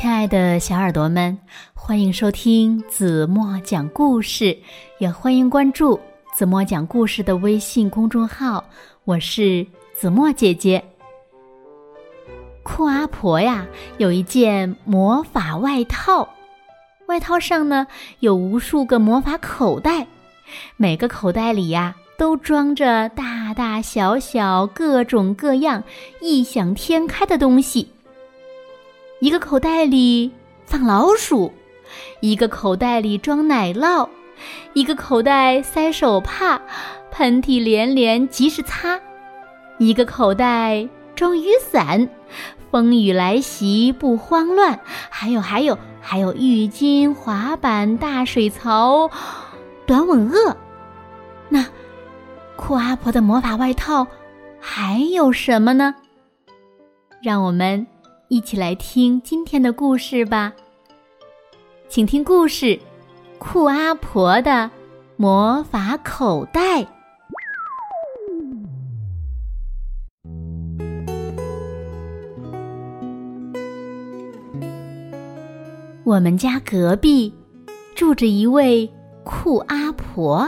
亲爱的小耳朵们，欢迎收听子墨讲故事，也欢迎关注子墨讲故事的微信公众号。我是子墨姐姐。酷阿婆呀，有一件魔法外套，外套上呢有无数个魔法口袋，每个口袋里呀都装着大大小小、各种各样、异想天开的东西。一个口袋里放老鼠，一个口袋里装奶酪，一个口袋塞手帕，喷嚏连连及时擦；一个口袋装雨伞，风雨来袭不慌乱；还有还有还有浴巾、滑板、大水槽、短吻鳄。那酷阿婆的魔法外套还有什么呢？让我们。一起来听今天的故事吧，请听故事《酷阿婆的魔法口袋》。我们家隔壁住着一位酷阿婆，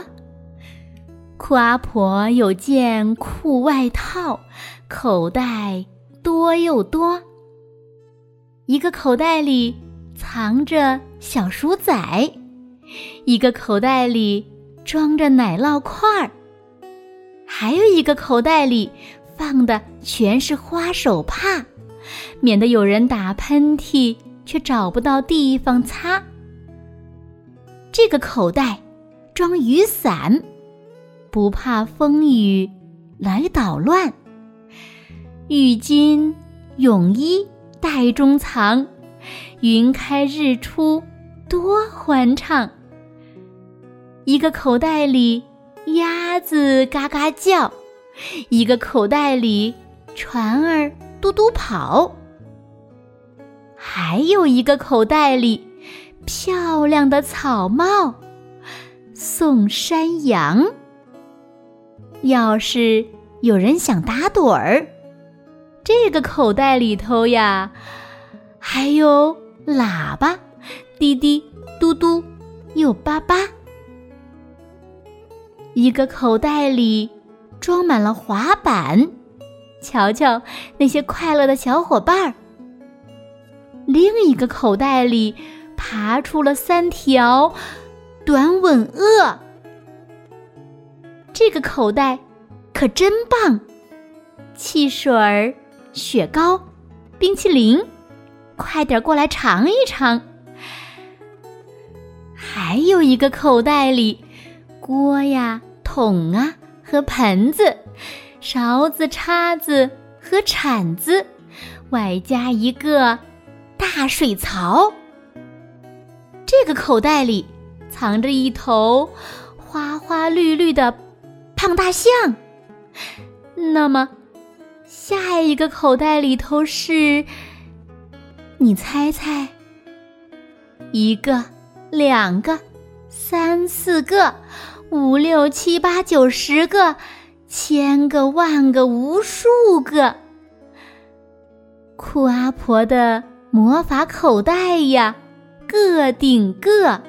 酷阿婆有件酷外套，口袋多又多。一个口袋里藏着小鼠仔，一个口袋里装着奶酪块儿，还有一个口袋里放的全是花手帕，免得有人打喷嚏却找不到地方擦。这个口袋装雨伞，不怕风雨来捣乱。浴巾、泳衣。袋中藏，云开日出多欢畅。一个口袋里鸭子嘎嘎叫，一个口袋里船儿嘟嘟跑，还有一个口袋里漂亮的草帽送山羊。要是有人想打盹儿。这个口袋里头呀，还有喇叭，滴滴嘟嘟，又叭叭。一个口袋里装满了滑板，瞧瞧那些快乐的小伙伴儿。另一个口袋里爬出了三条短吻鳄。这个口袋可真棒，汽水儿。雪糕、冰淇淋，快点过来尝一尝。还有一个口袋里，锅呀、桶啊和盆子、勺子、叉子和铲子，外加一个大水槽。这个口袋里藏着一头花花绿绿的胖大象。那么。下一个口袋里头是，你猜猜，一个、两个、三四个、五六七八九十个、千个万个无数个，酷阿婆的魔法口袋呀，个顶个。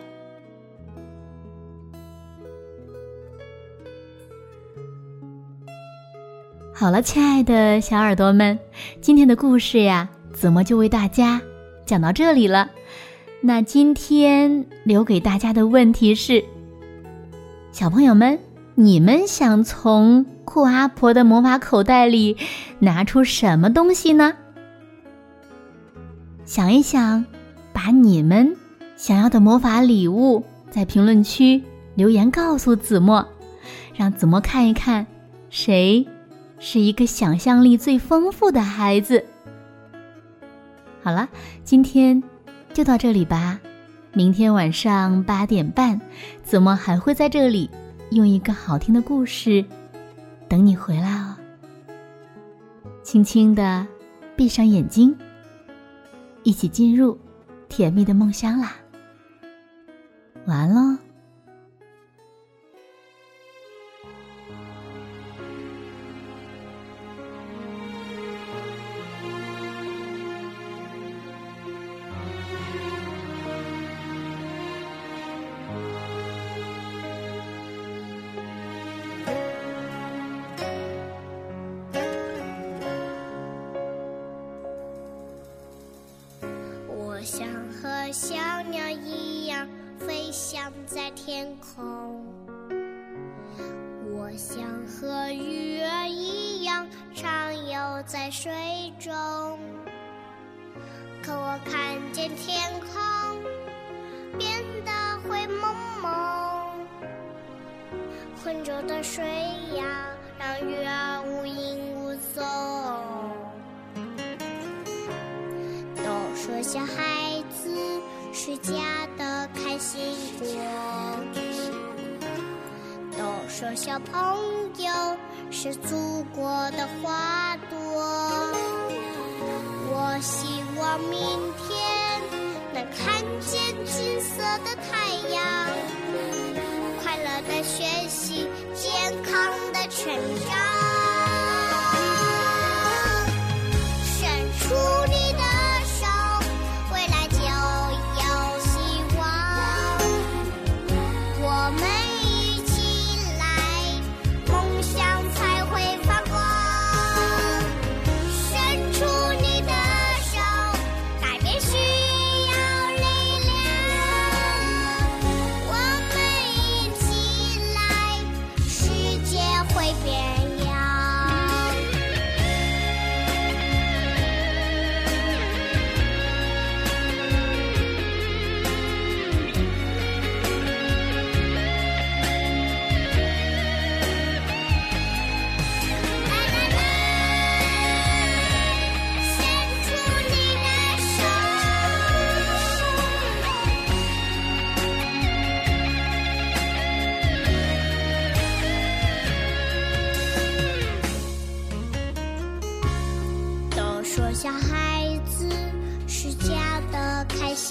好了，亲爱的小耳朵们，今天的故事呀，子墨就为大家讲到这里了。那今天留给大家的问题是：小朋友们，你们想从酷阿婆的魔法口袋里拿出什么东西呢？想一想，把你们想要的魔法礼物在评论区留言告诉子墨，让子墨看一看谁。是一个想象力最丰富的孩子。好了，今天就到这里吧。明天晚上八点半，子墨还会在这里用一个好听的故事等你回来哦。轻轻的闭上眼睛，一起进入甜蜜的梦乡啦。晚安喽。小鸟一样飞翔在天空，我想和鱼儿一样畅游在水中。可我看见天空变得灰蒙蒙，浑浊的水呀，让鱼儿无影无踪。都说小孩说小朋友是祖国的花朵。我希望明天能看见金色的太阳，快乐的学习，健康的成长。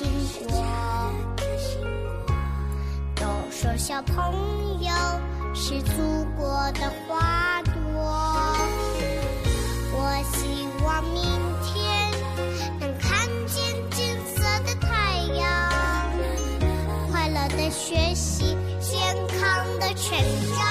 经过都说小朋友是祖国的花朵。我希望明天能看见金色的太阳快乐的学习健康的成长。